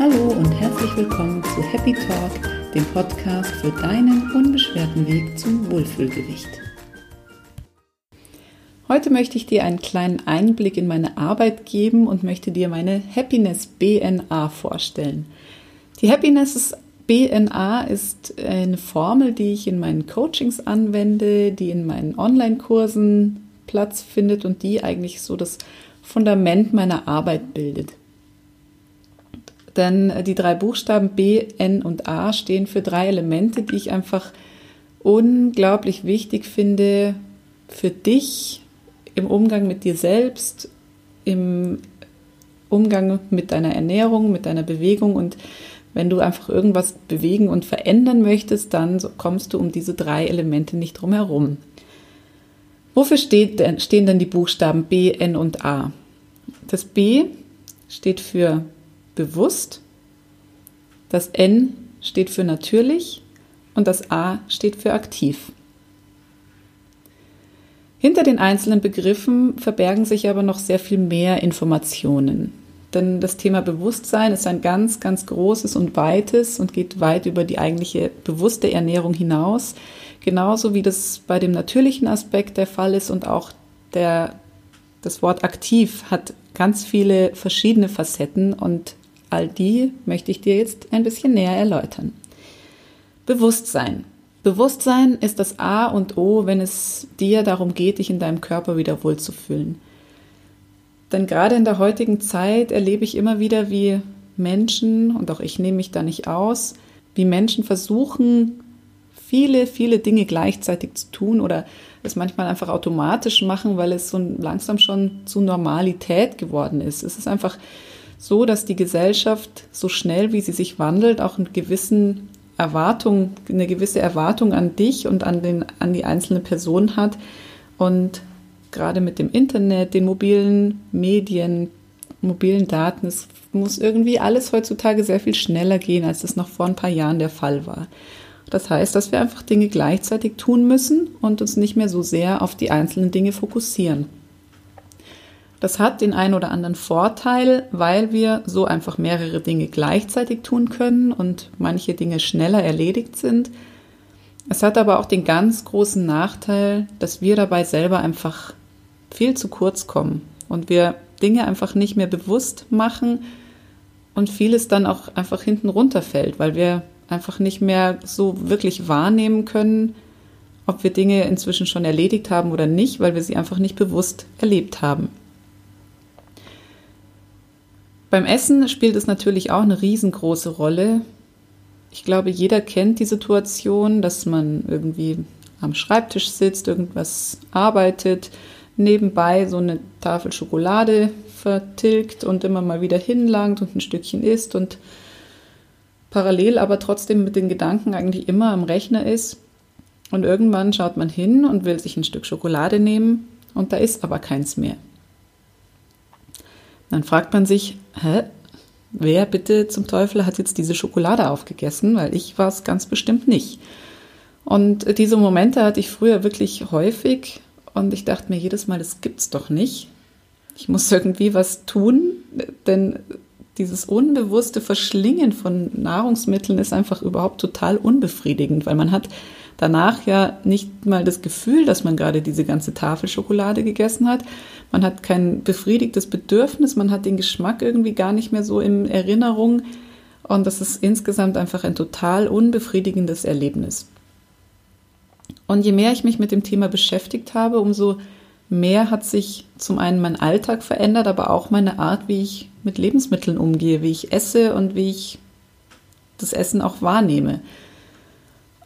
Hallo und herzlich willkommen zu Happy Talk, dem Podcast für deinen unbeschwerten Weg zum Wohlfühlgewicht. Heute möchte ich dir einen kleinen Einblick in meine Arbeit geben und möchte dir meine Happiness BNA vorstellen. Die Happiness BNA ist eine Formel, die ich in meinen Coachings anwende, die in meinen Online-Kursen Platz findet und die eigentlich so das Fundament meiner Arbeit bildet. Denn die drei Buchstaben B, N und A stehen für drei Elemente, die ich einfach unglaublich wichtig finde für dich im Umgang mit dir selbst, im Umgang mit deiner Ernährung, mit deiner Bewegung und wenn du einfach irgendwas bewegen und verändern möchtest, dann kommst du um diese drei Elemente nicht drum herum. Wofür steht, stehen denn die Buchstaben B, N und A? Das B steht für bewusst, das N steht für natürlich und das A steht für aktiv. Hinter den einzelnen Begriffen verbergen sich aber noch sehr viel mehr Informationen. Denn das Thema Bewusstsein ist ein ganz, ganz großes und weites und geht weit über die eigentliche bewusste Ernährung hinaus. Genauso wie das bei dem natürlichen Aspekt der Fall ist und auch der, das Wort aktiv hat ganz viele verschiedene Facetten und all die möchte ich dir jetzt ein bisschen näher erläutern. Bewusstsein. Bewusstsein ist das A und O, wenn es dir darum geht, dich in deinem Körper wieder wohlzufühlen. Denn gerade in der heutigen Zeit erlebe ich immer wieder, wie Menschen, und auch ich nehme mich da nicht aus, wie Menschen versuchen, viele, viele Dinge gleichzeitig zu tun oder es manchmal einfach automatisch machen, weil es so langsam schon zu Normalität geworden ist. Es ist einfach so, dass die Gesellschaft so schnell, wie sie sich wandelt, auch einen gewissen Erwartung, eine gewisse Erwartung an dich und an, den, an die einzelne Person hat. Und gerade mit dem Internet, den mobilen Medien, mobilen Daten, es muss irgendwie alles heutzutage sehr viel schneller gehen, als es noch vor ein paar Jahren der Fall war. Das heißt, dass wir einfach Dinge gleichzeitig tun müssen und uns nicht mehr so sehr auf die einzelnen Dinge fokussieren. Das hat den einen oder anderen Vorteil, weil wir so einfach mehrere Dinge gleichzeitig tun können und manche Dinge schneller erledigt sind. Es hat aber auch den ganz großen Nachteil, dass wir dabei selber einfach viel zu kurz kommen und wir Dinge einfach nicht mehr bewusst machen und vieles dann auch einfach hinten runterfällt, weil wir einfach nicht mehr so wirklich wahrnehmen können, ob wir Dinge inzwischen schon erledigt haben oder nicht, weil wir sie einfach nicht bewusst erlebt haben. Beim Essen spielt es natürlich auch eine riesengroße Rolle. Ich glaube, jeder kennt die Situation, dass man irgendwie am Schreibtisch sitzt, irgendwas arbeitet, nebenbei so eine Tafel Schokolade vertilgt und immer mal wieder hinlangt und ein Stückchen isst und parallel aber trotzdem mit den Gedanken eigentlich immer am Rechner ist. Und irgendwann schaut man hin und will sich ein Stück Schokolade nehmen und da ist aber keins mehr. Dann fragt man sich, hä, wer bitte zum Teufel hat jetzt diese Schokolade aufgegessen? Weil ich war es ganz bestimmt nicht. Und diese Momente hatte ich früher wirklich häufig und ich dachte mir jedes Mal, das gibt's doch nicht. Ich muss irgendwie was tun, denn dieses unbewusste Verschlingen von Nahrungsmitteln ist einfach überhaupt total unbefriedigend, weil man hat danach ja nicht mal das Gefühl, dass man gerade diese ganze Tafel Schokolade gegessen hat. Man hat kein befriedigtes Bedürfnis, man hat den Geschmack irgendwie gar nicht mehr so in Erinnerung. Und das ist insgesamt einfach ein total unbefriedigendes Erlebnis. Und je mehr ich mich mit dem Thema beschäftigt habe, umso mehr hat sich zum einen mein Alltag verändert, aber auch meine Art, wie ich mit Lebensmitteln umgehe, wie ich esse und wie ich das Essen auch wahrnehme.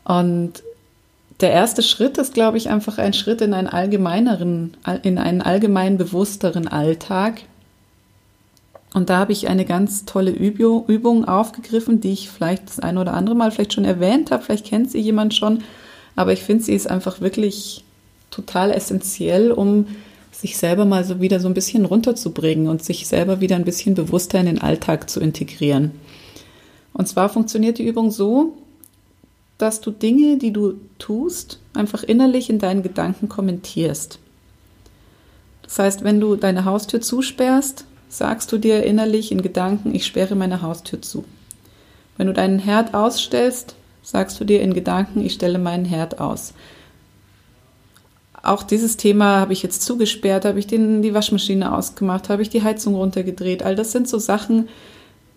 Und der erste Schritt ist, glaube ich, einfach ein Schritt in einen allgemeineren, in einen allgemein bewussteren Alltag. Und da habe ich eine ganz tolle Übung aufgegriffen, die ich vielleicht das eine oder andere Mal vielleicht schon erwähnt habe. Vielleicht kennt sie jemand schon. Aber ich finde, sie ist einfach wirklich total essentiell, um sich selber mal so wieder so ein bisschen runterzubringen und sich selber wieder ein bisschen bewusster in den Alltag zu integrieren. Und zwar funktioniert die Übung so, dass du Dinge, die du tust, einfach innerlich in deinen Gedanken kommentierst. Das heißt, wenn du deine Haustür zusperrst, sagst du dir innerlich in Gedanken, ich sperre meine Haustür zu. Wenn du deinen Herd ausstellst, sagst du dir in Gedanken, ich stelle meinen Herd aus. Auch dieses Thema habe ich jetzt zugesperrt, habe ich den, die Waschmaschine ausgemacht, habe ich die Heizung runtergedreht. All das sind so Sachen,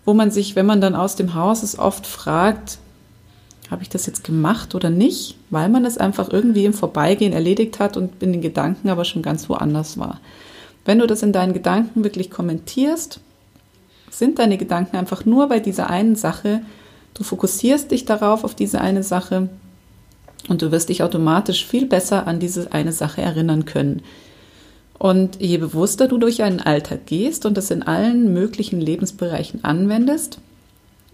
wo man sich, wenn man dann aus dem Haus ist, oft fragt, habe ich das jetzt gemacht oder nicht, weil man es einfach irgendwie im Vorbeigehen erledigt hat und in den Gedanken aber schon ganz woanders war. Wenn du das in deinen Gedanken wirklich kommentierst, sind deine Gedanken einfach nur bei dieser einen Sache. Du fokussierst dich darauf, auf diese eine Sache und du wirst dich automatisch viel besser an diese eine Sache erinnern können. Und je bewusster du durch einen Alltag gehst und das in allen möglichen Lebensbereichen anwendest,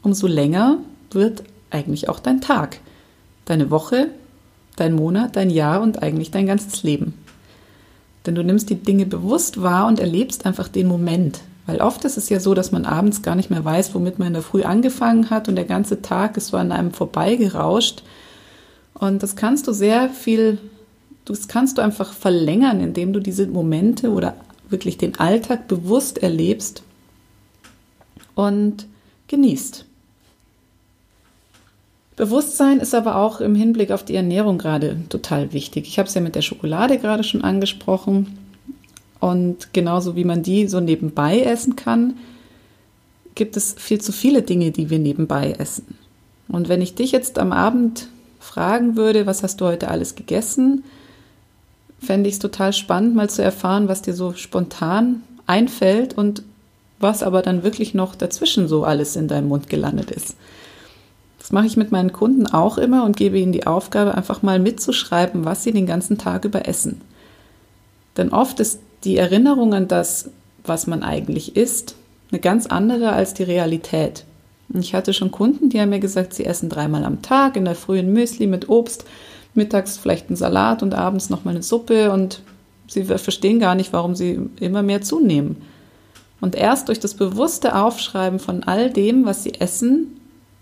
umso länger wird eigentlich auch dein Tag, deine Woche, dein Monat, dein Jahr und eigentlich dein ganzes Leben. Denn du nimmst die Dinge bewusst wahr und erlebst einfach den Moment. Weil oft ist es ja so, dass man abends gar nicht mehr weiß, womit man in der Früh angefangen hat und der ganze Tag ist so an einem vorbeigerauscht. Und das kannst du sehr viel, das kannst du einfach verlängern, indem du diese Momente oder wirklich den Alltag bewusst erlebst und genießt. Bewusstsein ist aber auch im Hinblick auf die Ernährung gerade total wichtig. Ich habe es ja mit der Schokolade gerade schon angesprochen. Und genauso wie man die so nebenbei essen kann, gibt es viel zu viele Dinge, die wir nebenbei essen. Und wenn ich dich jetzt am Abend fragen würde, was hast du heute alles gegessen, fände ich es total spannend, mal zu erfahren, was dir so spontan einfällt und was aber dann wirklich noch dazwischen so alles in deinem Mund gelandet ist. Das mache ich mit meinen Kunden auch immer und gebe ihnen die Aufgabe, einfach mal mitzuschreiben, was sie den ganzen Tag über essen. Denn oft ist die Erinnerung an das, was man eigentlich isst, eine ganz andere als die Realität. Ich hatte schon Kunden, die haben mir gesagt, sie essen dreimal am Tag, in der frühen Müsli mit Obst, mittags vielleicht einen Salat und abends nochmal eine Suppe und sie verstehen gar nicht, warum sie immer mehr zunehmen. Und erst durch das bewusste Aufschreiben von all dem, was sie essen,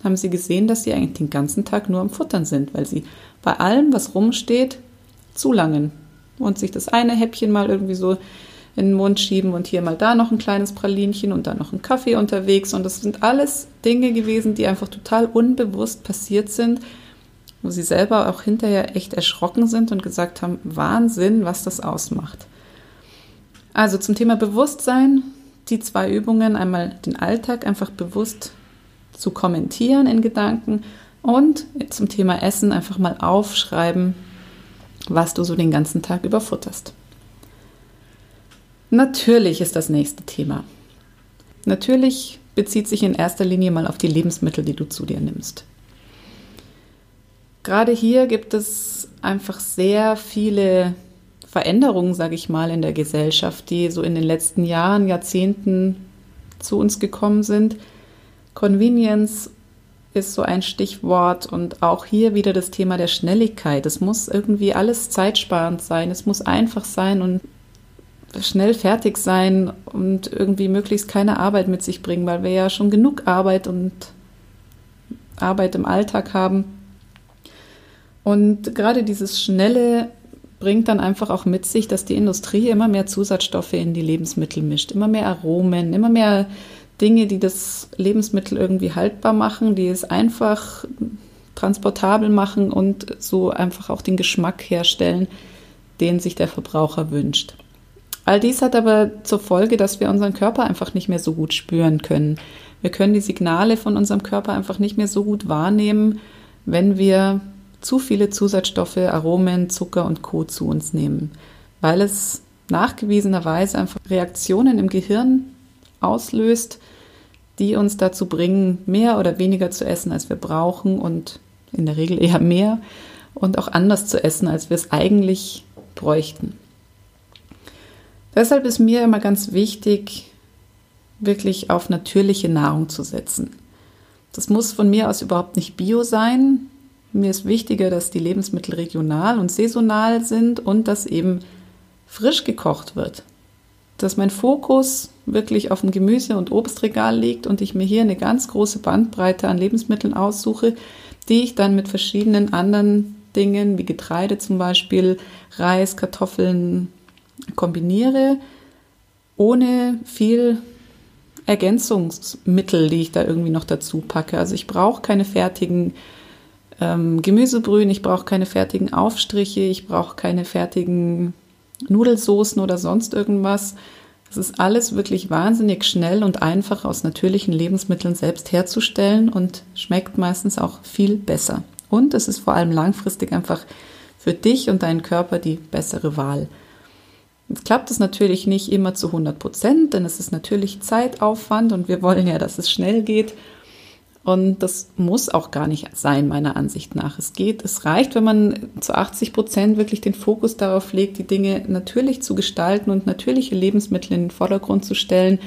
haben sie gesehen, dass sie eigentlich den ganzen Tag nur am Futtern sind, weil sie bei allem, was rumsteht, zulangen und sich das eine Häppchen mal irgendwie so in den Mund schieben und hier mal da noch ein kleines Pralinchen und dann noch ein Kaffee unterwegs. Und das sind alles Dinge gewesen, die einfach total unbewusst passiert sind, wo sie selber auch hinterher echt erschrocken sind und gesagt haben, Wahnsinn, was das ausmacht. Also zum Thema Bewusstsein, die zwei Übungen, einmal den Alltag einfach bewusst zu kommentieren in Gedanken und zum Thema Essen einfach mal aufschreiben, was du so den ganzen Tag überfutterst. Natürlich ist das nächste Thema. Natürlich bezieht sich in erster Linie mal auf die Lebensmittel, die du zu dir nimmst. Gerade hier gibt es einfach sehr viele Veränderungen, sage ich mal, in der Gesellschaft, die so in den letzten Jahren, Jahrzehnten zu uns gekommen sind, Convenience ist so ein Stichwort und auch hier wieder das Thema der Schnelligkeit. Es muss irgendwie alles zeitsparend sein, es muss einfach sein und schnell fertig sein und irgendwie möglichst keine Arbeit mit sich bringen, weil wir ja schon genug Arbeit und Arbeit im Alltag haben. Und gerade dieses Schnelle bringt dann einfach auch mit sich, dass die Industrie immer mehr Zusatzstoffe in die Lebensmittel mischt, immer mehr Aromen, immer mehr Dinge, die das Lebensmittel irgendwie haltbar machen, die es einfach transportabel machen und so einfach auch den Geschmack herstellen, den sich der Verbraucher wünscht. All dies hat aber zur Folge, dass wir unseren Körper einfach nicht mehr so gut spüren können. Wir können die Signale von unserem Körper einfach nicht mehr so gut wahrnehmen, wenn wir zu viele Zusatzstoffe, Aromen, Zucker und Co. zu uns nehmen, weil es nachgewiesenerweise einfach Reaktionen im Gehirn auslöst, die uns dazu bringen, mehr oder weniger zu essen, als wir brauchen und in der Regel eher mehr und auch anders zu essen, als wir es eigentlich bräuchten. Deshalb ist mir immer ganz wichtig, wirklich auf natürliche Nahrung zu setzen. Das muss von mir aus überhaupt nicht bio sein. Mir ist wichtiger, dass die Lebensmittel regional und saisonal sind und dass eben frisch gekocht wird dass mein Fokus wirklich auf dem Gemüse- und Obstregal liegt und ich mir hier eine ganz große Bandbreite an Lebensmitteln aussuche, die ich dann mit verschiedenen anderen Dingen wie Getreide zum Beispiel, Reis, Kartoffeln kombiniere, ohne viel Ergänzungsmittel, die ich da irgendwie noch dazu packe. Also ich brauche keine fertigen ähm, Gemüsebrühen, ich brauche keine fertigen Aufstriche, ich brauche keine fertigen Nudelsoßen oder sonst irgendwas. Es ist alles wirklich wahnsinnig schnell und einfach aus natürlichen Lebensmitteln selbst herzustellen und schmeckt meistens auch viel besser. Und es ist vor allem langfristig einfach für dich und deinen Körper die bessere Wahl. Jetzt klappt es natürlich nicht immer zu 100 Prozent, denn es ist natürlich Zeitaufwand und wir wollen ja, dass es schnell geht. Und das muss auch gar nicht sein, meiner Ansicht nach. Es geht, es reicht, wenn man zu 80 Prozent wirklich den Fokus darauf legt, die Dinge natürlich zu gestalten und natürliche Lebensmittel in den Vordergrund zu stellen.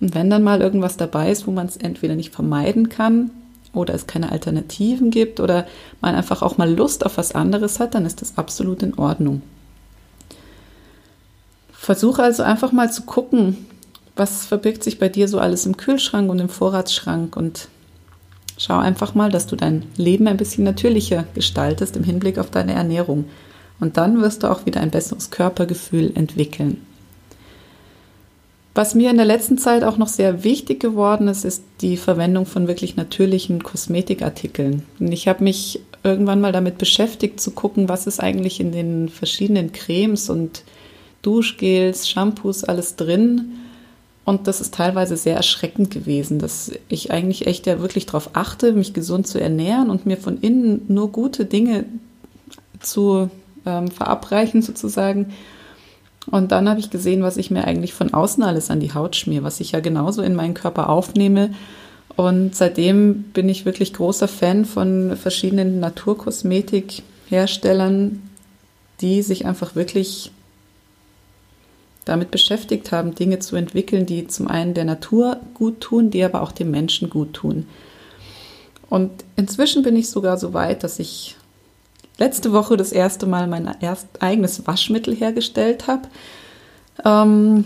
Und wenn dann mal irgendwas dabei ist, wo man es entweder nicht vermeiden kann oder es keine Alternativen gibt oder man einfach auch mal Lust auf was anderes hat, dann ist das absolut in Ordnung. Versuche also einfach mal zu gucken, was verbirgt sich bei dir so alles im Kühlschrank und im Vorratsschrank und Schau einfach mal, dass du dein Leben ein bisschen natürlicher gestaltest im Hinblick auf deine Ernährung. Und dann wirst du auch wieder ein besseres Körpergefühl entwickeln. Was mir in der letzten Zeit auch noch sehr wichtig geworden ist, ist die Verwendung von wirklich natürlichen Kosmetikartikeln. Und ich habe mich irgendwann mal damit beschäftigt, zu gucken, was ist eigentlich in den verschiedenen Cremes und Duschgels, Shampoos alles drin und das ist teilweise sehr erschreckend gewesen, dass ich eigentlich echt ja wirklich darauf achte, mich gesund zu ernähren und mir von innen nur gute Dinge zu ähm, verabreichen sozusagen. Und dann habe ich gesehen, was ich mir eigentlich von außen alles an die Haut schmier, was ich ja genauso in meinen Körper aufnehme. Und seitdem bin ich wirklich großer Fan von verschiedenen Naturkosmetikherstellern, die sich einfach wirklich damit beschäftigt haben, Dinge zu entwickeln, die zum einen der Natur gut tun, die aber auch dem Menschen gut tun. Und inzwischen bin ich sogar so weit, dass ich letzte Woche das erste Mal mein erst eigenes Waschmittel hergestellt habe. Ähm,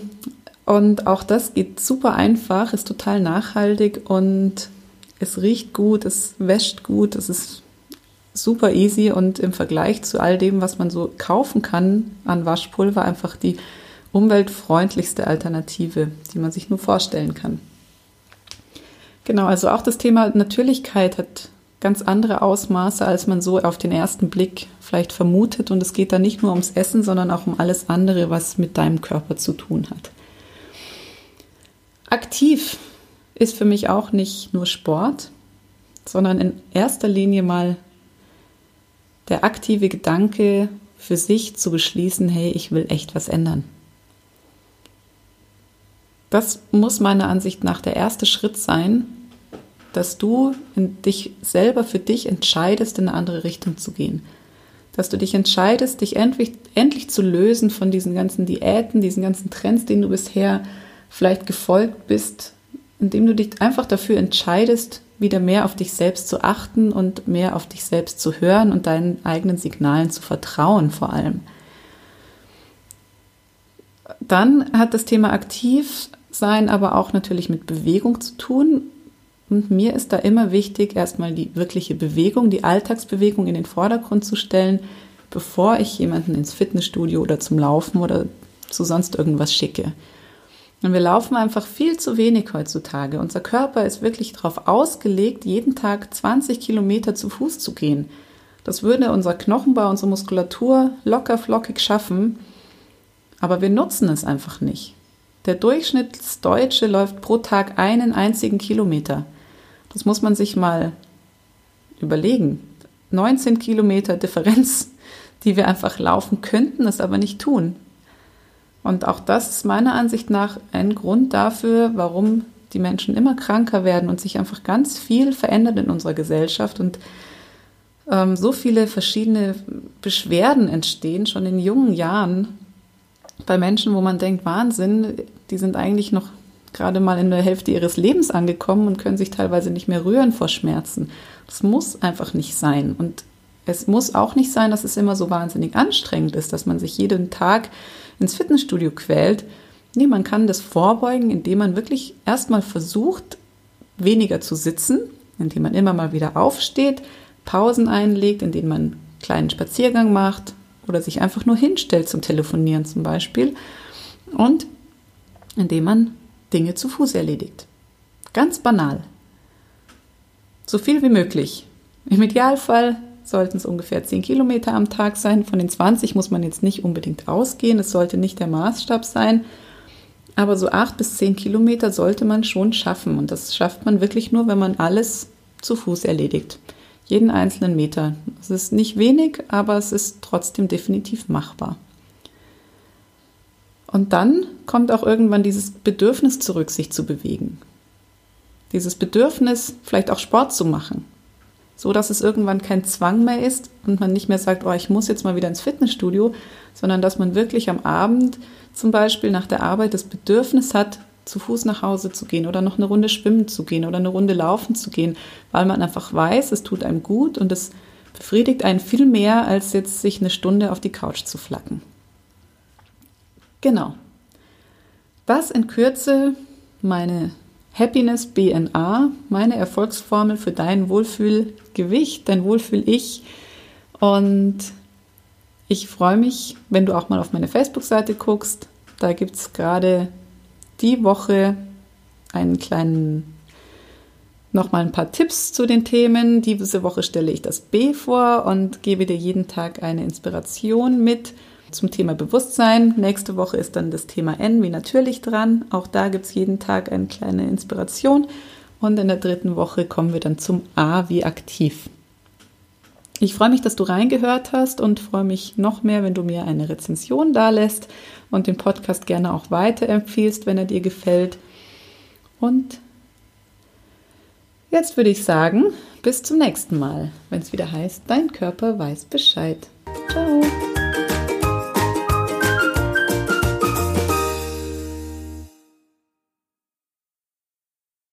und auch das geht super einfach, ist total nachhaltig und es riecht gut, es wäscht gut, es ist super easy und im Vergleich zu all dem, was man so kaufen kann an Waschpulver, einfach die umweltfreundlichste Alternative, die man sich nur vorstellen kann. Genau, also auch das Thema Natürlichkeit hat ganz andere Ausmaße, als man so auf den ersten Blick vielleicht vermutet. Und es geht da nicht nur ums Essen, sondern auch um alles andere, was mit deinem Körper zu tun hat. Aktiv ist für mich auch nicht nur Sport, sondern in erster Linie mal der aktive Gedanke für sich zu beschließen, hey, ich will echt was ändern. Das muss meiner Ansicht nach der erste Schritt sein, dass du dich selber für dich entscheidest, in eine andere Richtung zu gehen. Dass du dich entscheidest, dich endlich, endlich zu lösen von diesen ganzen Diäten, diesen ganzen Trends, denen du bisher vielleicht gefolgt bist, indem du dich einfach dafür entscheidest, wieder mehr auf dich selbst zu achten und mehr auf dich selbst zu hören und deinen eigenen Signalen zu vertrauen vor allem. Dann hat das Thema aktiv sein, aber auch natürlich mit Bewegung zu tun. Und mir ist da immer wichtig, erstmal die wirkliche Bewegung, die Alltagsbewegung in den Vordergrund zu stellen, bevor ich jemanden ins Fitnessstudio oder zum Laufen oder zu sonst irgendwas schicke. Und wir laufen einfach viel zu wenig heutzutage. Unser Körper ist wirklich darauf ausgelegt, jeden Tag 20 Kilometer zu Fuß zu gehen. Das würde unser Knochenbau, unsere Muskulatur locker flockig schaffen. Aber wir nutzen es einfach nicht. Der Durchschnittsdeutsche läuft pro Tag einen einzigen Kilometer. Das muss man sich mal überlegen. 19 Kilometer Differenz, die wir einfach laufen könnten, es aber nicht tun. Und auch das ist meiner Ansicht nach ein Grund dafür, warum die Menschen immer kranker werden und sich einfach ganz viel verändert in unserer Gesellschaft und ähm, so viele verschiedene Beschwerden entstehen, schon in jungen Jahren, bei Menschen, wo man denkt, Wahnsinn, die sind eigentlich noch gerade mal in der Hälfte ihres Lebens angekommen und können sich teilweise nicht mehr rühren vor Schmerzen. Das muss einfach nicht sein. Und es muss auch nicht sein, dass es immer so wahnsinnig anstrengend ist, dass man sich jeden Tag ins Fitnessstudio quält. Nee, man kann das vorbeugen, indem man wirklich erstmal versucht, weniger zu sitzen, indem man immer mal wieder aufsteht, Pausen einlegt, indem man einen kleinen Spaziergang macht, oder sich einfach nur hinstellt zum Telefonieren zum Beispiel und indem man Dinge zu Fuß erledigt. Ganz banal. So viel wie möglich. Im Idealfall sollten es ungefähr 10 Kilometer am Tag sein. Von den 20 muss man jetzt nicht unbedingt ausgehen. Es sollte nicht der Maßstab sein. Aber so 8 bis 10 Kilometer sollte man schon schaffen. Und das schafft man wirklich nur, wenn man alles zu Fuß erledigt. Jeden einzelnen Meter. Es ist nicht wenig, aber es ist trotzdem definitiv machbar. Und dann kommt auch irgendwann dieses Bedürfnis zurück, sich zu bewegen. Dieses Bedürfnis, vielleicht auch Sport zu machen so dass es irgendwann kein Zwang mehr ist und man nicht mehr sagt, oh, ich muss jetzt mal wieder ins Fitnessstudio, sondern dass man wirklich am Abend zum Beispiel nach der Arbeit das Bedürfnis hat, zu Fuß nach Hause zu gehen oder noch eine Runde schwimmen zu gehen oder eine Runde laufen zu gehen, weil man einfach weiß, es tut einem gut und es befriedigt einen viel mehr, als jetzt sich eine Stunde auf die Couch zu flacken. Genau. Das in Kürze meine Happiness BNA, meine Erfolgsformel für dein Wohlfühlgewicht, dein Wohlfühl-Ich. Und ich freue mich, wenn du auch mal auf meine Facebook-Seite guckst. Da gibt es gerade die Woche einen kleinen, nochmal ein paar Tipps zu den Themen. Diese Woche stelle ich das B vor und gebe dir jeden Tag eine Inspiration mit zum Thema Bewusstsein. Nächste Woche ist dann das Thema N wie natürlich dran. Auch da gibt es jeden Tag eine kleine Inspiration. Und in der dritten Woche kommen wir dann zum A wie aktiv. Ich freue mich, dass du reingehört hast und freue mich noch mehr, wenn du mir eine Rezension da lässt und den Podcast gerne auch weiterempfiehlst, wenn er dir gefällt. Und jetzt würde ich sagen, bis zum nächsten Mal, wenn es wieder heißt, dein Körper weiß Bescheid. Ciao.